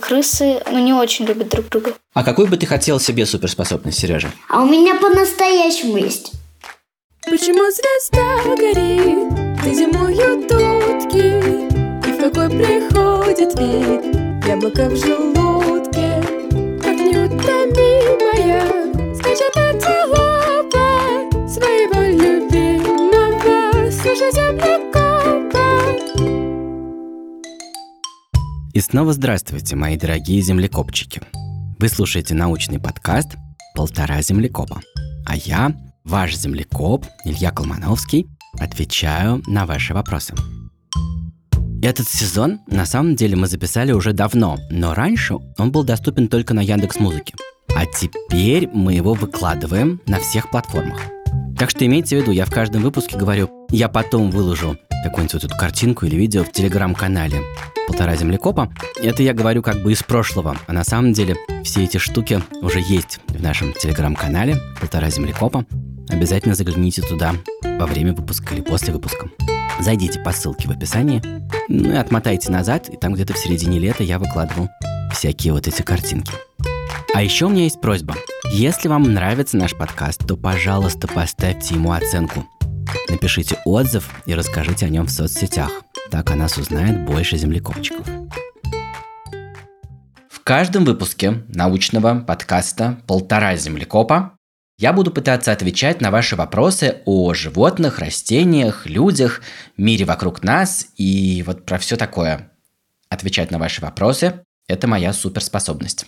Крысы, ну, не очень любят друг друга. А какую бы ты хотел себе суперспособность, Сережа? А у меня по-настоящему есть. Почему звезда горит, где зимуют утки И в какой приходит вид яблоко в желудке Как неутомимая скачет антилопа Своего любимого слушай землекопа И снова здравствуйте, мои дорогие землекопчики. Вы слушаете научный подкаст «Полтора землекопа». А я, ваш землекоп Илья Колмановский, отвечаю на ваши вопросы. Этот сезон на самом деле мы записали уже давно, но раньше он был доступен только на Яндекс Музыке. А теперь мы его выкладываем на всех платформах. Так что имейте в виду, я в каждом выпуске говорю, я потом выложу какую-нибудь вот эту картинку или видео в телеграм-канале полтора землекопа. Это я говорю как бы из прошлого, а на самом деле все эти штуки уже есть в нашем телеграм-канале полтора землекопа. Обязательно загляните туда во время выпуска или после выпуска. Зайдите по ссылке в описании, ну и отмотайте назад, и там где-то в середине лета я выкладывал всякие вот эти картинки. А еще у меня есть просьба. Если вам нравится наш подкаст, то, пожалуйста, поставьте ему оценку. Напишите отзыв и расскажите о нем в соцсетях. Так о нас узнает больше землекопчиков. В каждом выпуске научного подкаста «Полтора землекопа» я буду пытаться отвечать на ваши вопросы о животных, растениях, людях, мире вокруг нас и вот про все такое. Отвечать на ваши вопросы – это моя суперспособность.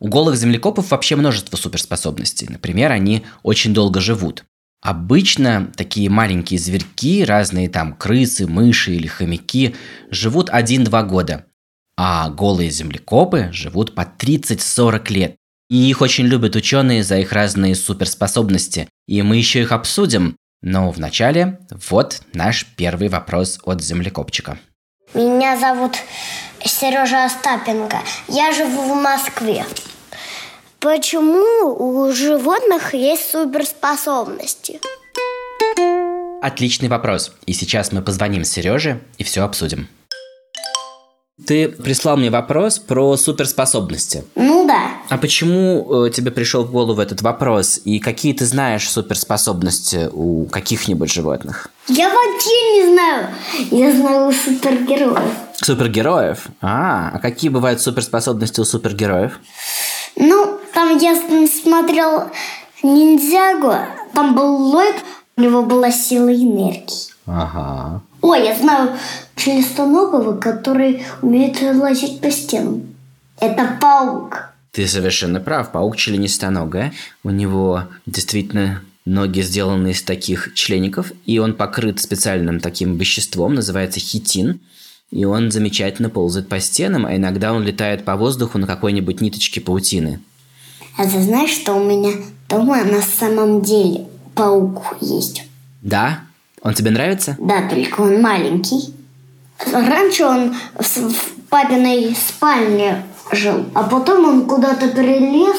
У голых землекопов вообще множество суперспособностей. Например, они очень долго живут. Обычно такие маленькие зверьки, разные там крысы, мыши или хомяки, живут 1-2 года. А голые землекопы живут по 30-40 лет. И их очень любят ученые за их разные суперспособности. И мы еще их обсудим. Но вначале вот наш первый вопрос от землекопчика. Меня зовут Сережа Остапенко. Я живу в Москве. Почему у животных есть суперспособности? Отличный вопрос. И сейчас мы позвоним Сереже и все обсудим. Ты прислал мне вопрос про суперспособности. Ну да. А почему э, тебе пришел в голову этот вопрос? И какие ты знаешь суперспособности у каких-нибудь животных? Я вообще не знаю. Я знаю супергероев. Супергероев? А, а какие бывают суперспособности у супергероев? Ну, там я смотрел ниндзягу, там был Ллойд, у него была сила энергии. Ага. Ой, я знаю членистоногого, который умеет лазить по стенам. Это паук. Ты совершенно прав. Паук членистоногая. У него действительно ноги сделаны из таких члеников, и он покрыт специальным таким веществом, называется хитин. И он замечательно ползает по стенам, а иногда он летает по воздуху на какой-нибудь ниточке паутины. А ты знаешь, что у меня дома на самом деле паук есть? Да? Он тебе нравится? Да, только он маленький. Раньше он в, в папиной спальне жил, а потом он куда-то перелез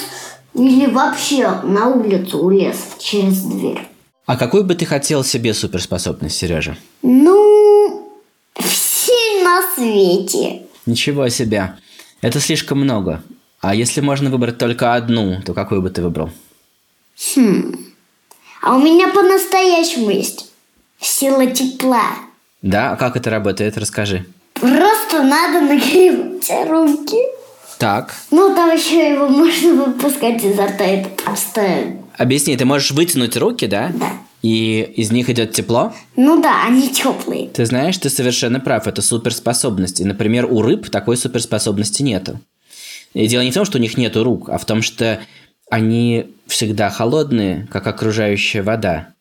или вообще на улицу улез через дверь. А какую бы ты хотел себе суперспособность, Сережа? Ну, все на свете. Ничего себе. Это слишком много. А если можно выбрать только одну, то какую бы ты выбрал? Хм. А у меня по-настоящему есть сила тепла. Да? А как это работает? Расскажи. Просто надо нагревать руки. Так. Ну, там еще его можно выпускать изо рта. Это просто... Объясни, ты можешь вытянуть руки, да? Да. И из них идет тепло? Ну да, они теплые. Ты знаешь, ты совершенно прав, это суперспособность. И, например, у рыб такой суперспособности нету. И дело не в том, что у них нету рук, а в том, что они всегда холодные, как окружающая вода.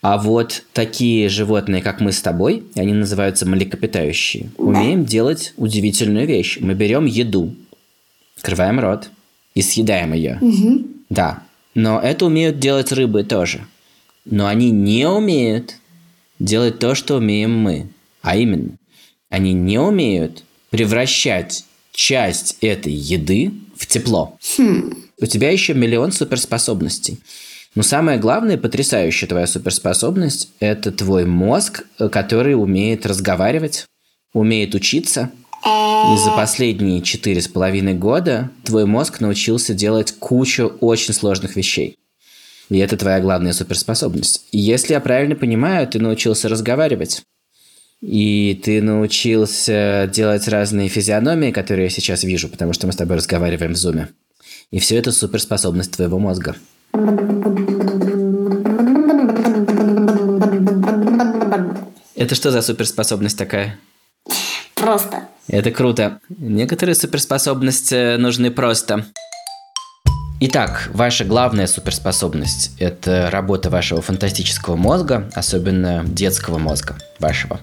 А вот такие животные, как мы с тобой, они называются млекопитающие, умеем делать удивительную вещь. Мы берем еду, открываем рот и съедаем ее. Угу. Да, но это умеют делать рыбы тоже. Но они не умеют делать то, что умеем мы. А именно, они не умеют превращать часть этой еды в тепло. Хм. У тебя еще миллион суперспособностей. Но самое главное, потрясающая твоя суперспособность – это твой мозг, который умеет разговаривать, умеет учиться, и за последние четыре с половиной года твой мозг научился делать кучу очень сложных вещей. И это твоя главная суперспособность. И если я правильно понимаю, ты научился разговаривать. И ты научился делать разные физиономии, которые я сейчас вижу, потому что мы с тобой разговариваем в зуме. И все это суперспособность твоего мозга. Это что за суперспособность такая? Просто. Это круто. Некоторые суперспособности нужны просто. Итак, ваша главная суперспособность – это работа вашего фантастического мозга, особенно детского мозга вашего.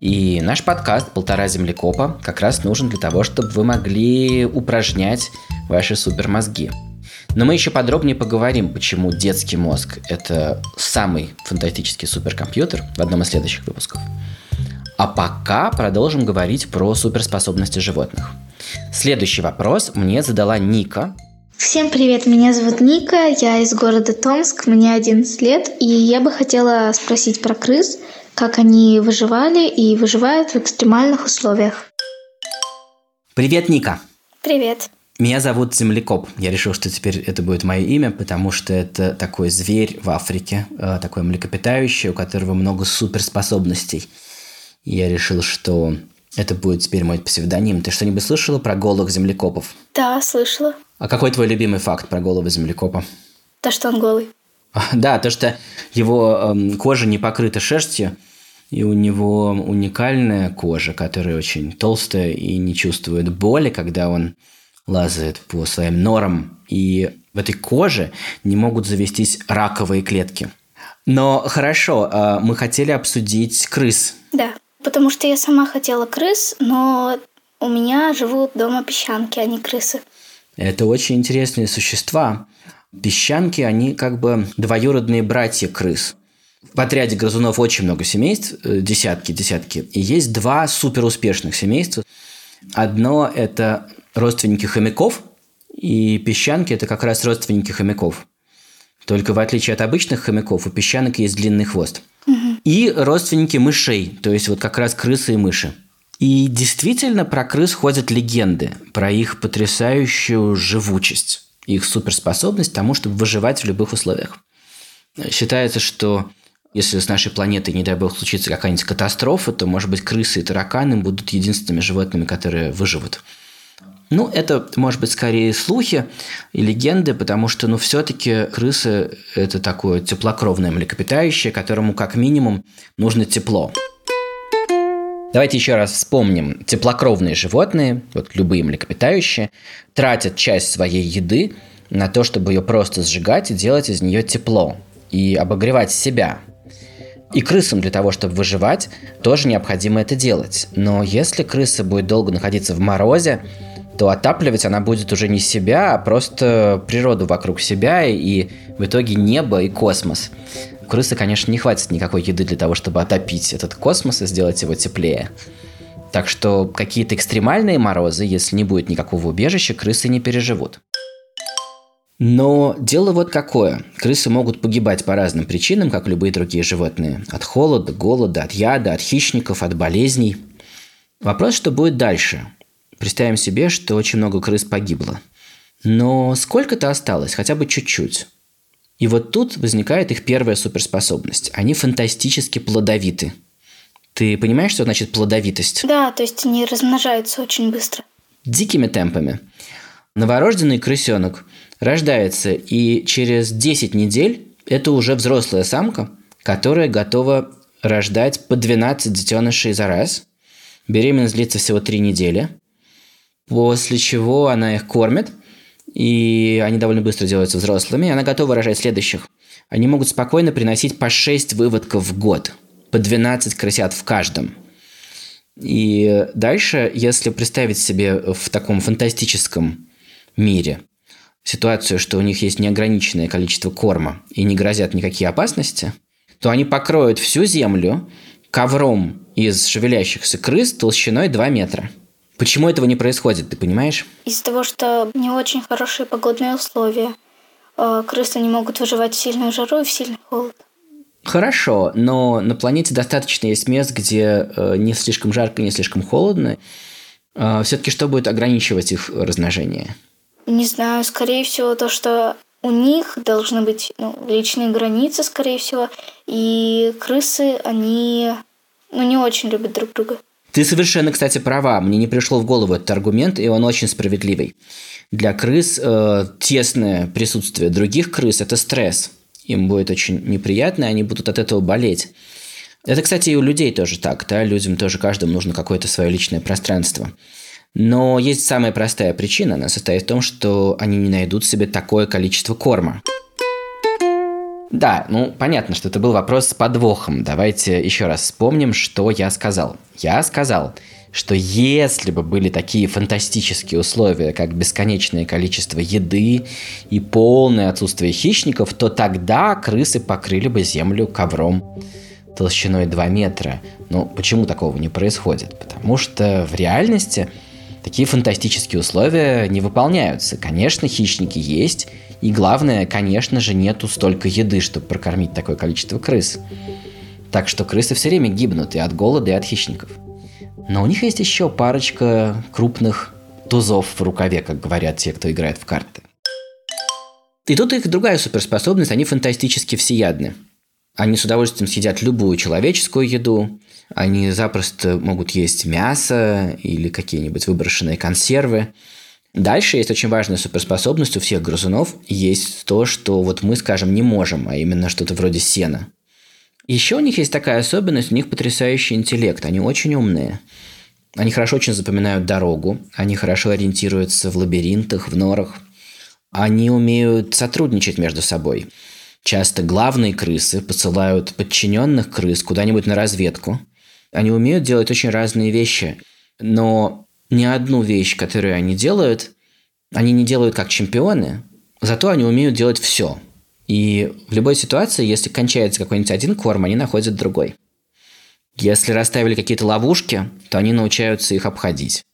И наш подкаст «Полтора землекопа» как раз нужен для того, чтобы вы могли упражнять ваши супермозги. Но мы еще подробнее поговорим, почему детский мозг – это самый фантастический суперкомпьютер в одном из следующих выпусков. А пока продолжим говорить про суперспособности животных. Следующий вопрос мне задала Ника, Всем привет, меня зовут Ника, я из города Томск, мне 11 лет, и я бы хотела спросить про крыс, как они выживали и выживают в экстремальных условиях. Привет, Ника! Привет. Меня зовут Землекоп. Я решил, что теперь это будет мое имя, потому что это такой зверь в Африке, э, такой млекопитающий, у которого много суперспособностей. И я решил, что это будет теперь мой псевдоним. Ты что-нибудь слышала про голых землекопов? Да, слышала. А какой твой любимый факт про голого землекопа? То, что он голый. Да, то, что его эм, кожа не покрыта шерстью, и у него уникальная кожа, которая очень толстая и не чувствует боли, когда он лазает по своим норам. И в этой коже не могут завестись раковые клетки. Но хорошо, э, мы хотели обсудить крыс. Да, потому что я сама хотела крыс, но у меня живут дома песчанки, а не крысы. Это очень интересные существа. Песчанки, они как бы двоюродные братья крыс. В отряде грызунов очень много семейств, э, десятки, десятки. И есть два суперуспешных семейства. Одно – это родственники хомяков, и песчанки – это как раз родственники хомяков. Только в отличие от обычных хомяков, у песчанок есть длинный хвост. И родственники мышей, то есть вот как раз крысы и мыши. И действительно про крыс ходят легенды, про их потрясающую живучесть, их суперспособность к тому, чтобы выживать в любых условиях. Считается, что если с нашей планетой, не дай бог, случится какая-нибудь катастрофа, то, может быть, крысы и тараканы будут единственными животными, которые выживут. Ну, это, может быть, скорее слухи и легенды, потому что, ну, все-таки крысы – это такое теплокровное млекопитающее, которому, как минимум, нужно тепло. Давайте еще раз вспомним. Теплокровные животные, вот любые млекопитающие, тратят часть своей еды на то, чтобы ее просто сжигать и делать из нее тепло и обогревать себя. И крысам для того, чтобы выживать, тоже необходимо это делать. Но если крыса будет долго находиться в морозе, то отапливать она будет уже не себя, а просто природу вокруг себя и в итоге небо и космос. У крысы, конечно, не хватит никакой еды для того, чтобы отопить этот космос и сделать его теплее. Так что какие-то экстремальные морозы, если не будет никакого убежища, крысы не переживут. Но дело вот какое. Крысы могут погибать по разным причинам, как любые другие животные. От холода, голода, от яда, от хищников, от болезней. Вопрос, что будет дальше. Представим себе, что очень много крыс погибло. Но сколько-то осталось, хотя бы чуть-чуть. И вот тут возникает их первая суперспособность. Они фантастически плодовиты. Ты понимаешь, что значит плодовитость? Да, то есть они размножаются очень быстро. Дикими темпами. Новорожденный крысенок рождается, и через 10 недель это уже взрослая самка, которая готова рождать по 12 детенышей за раз. Беременность длится всего 3 недели. После чего она их кормит – и они довольно быстро делаются взрослыми, она готова рожать следующих. Они могут спокойно приносить по 6 выводков в год, по 12 крысят в каждом. И дальше, если представить себе в таком фантастическом мире ситуацию, что у них есть неограниченное количество корма и не грозят никакие опасности, то они покроют всю землю ковром из шевелящихся крыс толщиной 2 метра – Почему этого не происходит, ты понимаешь? Из-за того, что не очень хорошие погодные условия. Э, крысы не могут выживать в сильную жару и в сильный холод. Хорошо, но на планете достаточно есть мест, где э, не слишком жарко, не слишком холодно. Э, все-таки что будет ограничивать их размножение? Не знаю, скорее всего, то, что у них должны быть ну, личные границы, скорее всего, и крысы, они ну, не очень любят друг друга. Ты совершенно, кстати, права. Мне не пришло в голову этот аргумент, и он очень справедливый. Для крыс э, тесное присутствие других крыс – это стресс. Им будет очень неприятно, и они будут от этого болеть. Это, кстати, и у людей тоже так, да, людям тоже каждому нужно какое-то свое личное пространство. Но есть самая простая причина, она состоит в том, что они не найдут себе такое количество корма. Да, ну понятно, что это был вопрос с подвохом. Давайте еще раз вспомним, что я сказал. Я сказал, что если бы были такие фантастические условия, как бесконечное количество еды и полное отсутствие хищников, то тогда крысы покрыли бы землю ковром толщиной 2 метра. Но почему такого не происходит? Потому что в реальности такие фантастические условия не выполняются. Конечно, хищники есть, и главное, конечно же, нету столько еды, чтобы прокормить такое количество крыс. Так что крысы все время гибнут и от голода, и от хищников. Но у них есть еще парочка крупных тузов в рукаве, как говорят те, кто играет в карты. И тут их другая суперспособность, они фантастически всеядны. Они с удовольствием съедят любую человеческую еду, они запросто могут есть мясо или какие-нибудь выброшенные консервы. Дальше есть очень важная суперспособность у всех грызунов. Есть то, что вот мы, скажем, не можем, а именно что-то вроде сена. Еще у них есть такая особенность, у них потрясающий интеллект, они очень умные. Они хорошо очень запоминают дорогу, они хорошо ориентируются в лабиринтах, в норах. Они умеют сотрудничать между собой. Часто главные крысы посылают подчиненных крыс куда-нибудь на разведку. Они умеют делать очень разные вещи, но ни одну вещь, которую они делают, они не делают как чемпионы, зато они умеют делать все. И в любой ситуации, если кончается какой-нибудь один корм, они находят другой. Если расставили какие-то ловушки, то они научаются их обходить.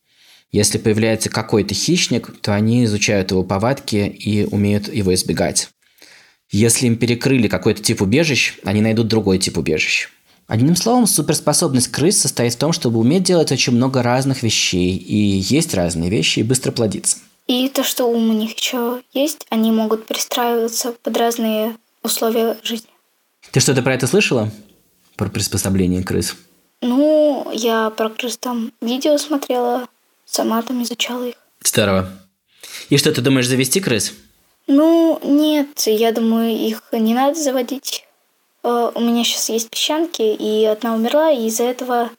Если появляется какой-то хищник, то они изучают его повадки и умеют его избегать. Если им перекрыли какой-то тип убежищ, они найдут другой тип убежищ. Одним словом, суперспособность крыс состоит в том, чтобы уметь делать очень много разных вещей, и есть разные вещи, и быстро плодиться. И то, что ум у них еще есть, они могут перестраиваться под разные условия жизни. Ты что-то про это слышала? Про приспособление крыс? Ну, я про крыс там видео смотрела, сама там изучала их. Здорово. И что, ты думаешь завести крыс? Ну, нет, я думаю, их не надо заводить. Э, у меня сейчас есть песчанки, и одна умерла, и из-за этого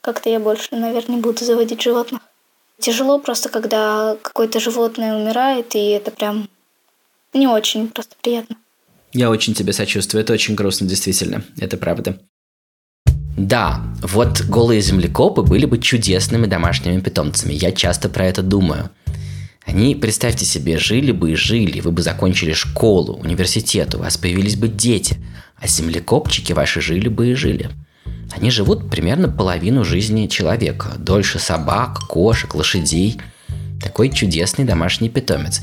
как-то я больше, наверное, не буду заводить животных. Тяжело просто, когда какое-то животное умирает, и это прям не очень просто приятно. Я очень тебе сочувствую, это очень грустно, действительно, это правда. Да, вот голые землекопы были бы чудесными домашними питомцами. Я часто про это думаю. Они, представьте себе, жили бы и жили, вы бы закончили школу, университет, у вас появились бы дети, а землекопчики ваши жили бы и жили. Они живут примерно половину жизни человека, дольше собак, кошек, лошадей. Такой чудесный домашний питомец.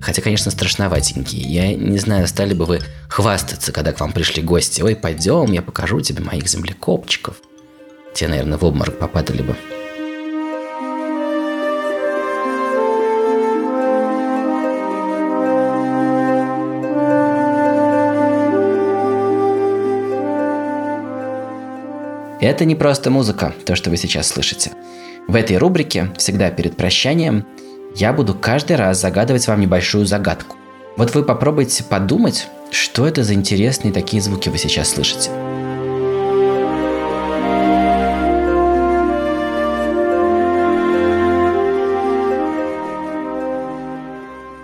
Хотя, конечно, страшноватенький. Я не знаю, стали бы вы хвастаться, когда к вам пришли гости. Ой, пойдем, я покажу тебе моих землекопчиков. Те, наверное, в обморок попадали бы. Это не просто музыка, то, что вы сейчас слышите. В этой рубрике, всегда перед прощанием, я буду каждый раз загадывать вам небольшую загадку. Вот вы попробуйте подумать, что это за интересные такие звуки вы сейчас слышите.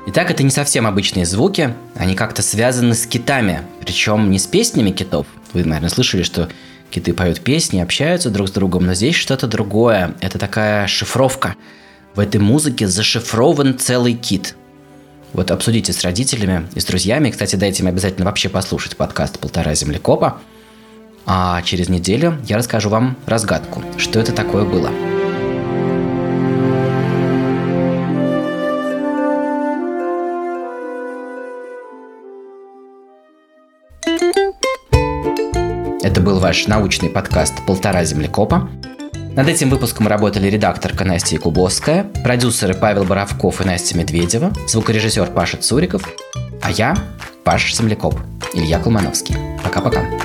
Итак, это не совсем обычные звуки, они как-то связаны с китами, причем не с песнями китов. Вы, наверное, слышали, что Киты поют песни, общаются друг с другом, но здесь что-то другое. Это такая шифровка. В этой музыке зашифрован целый кит. Вот обсудите с родителями и с друзьями. Кстати, дайте им обязательно вообще послушать подкаст «Полтора землекопа». А через неделю я расскажу вам разгадку, что это такое было. Это был ваш научный подкаст «Полтора землекопа». Над этим выпуском работали редакторка Настя Якубовская, продюсеры Павел Боровков и Настя Медведева, звукорежиссер Паша Цуриков, а я, ваш землекоп, Илья Колмановский. Пока-пока.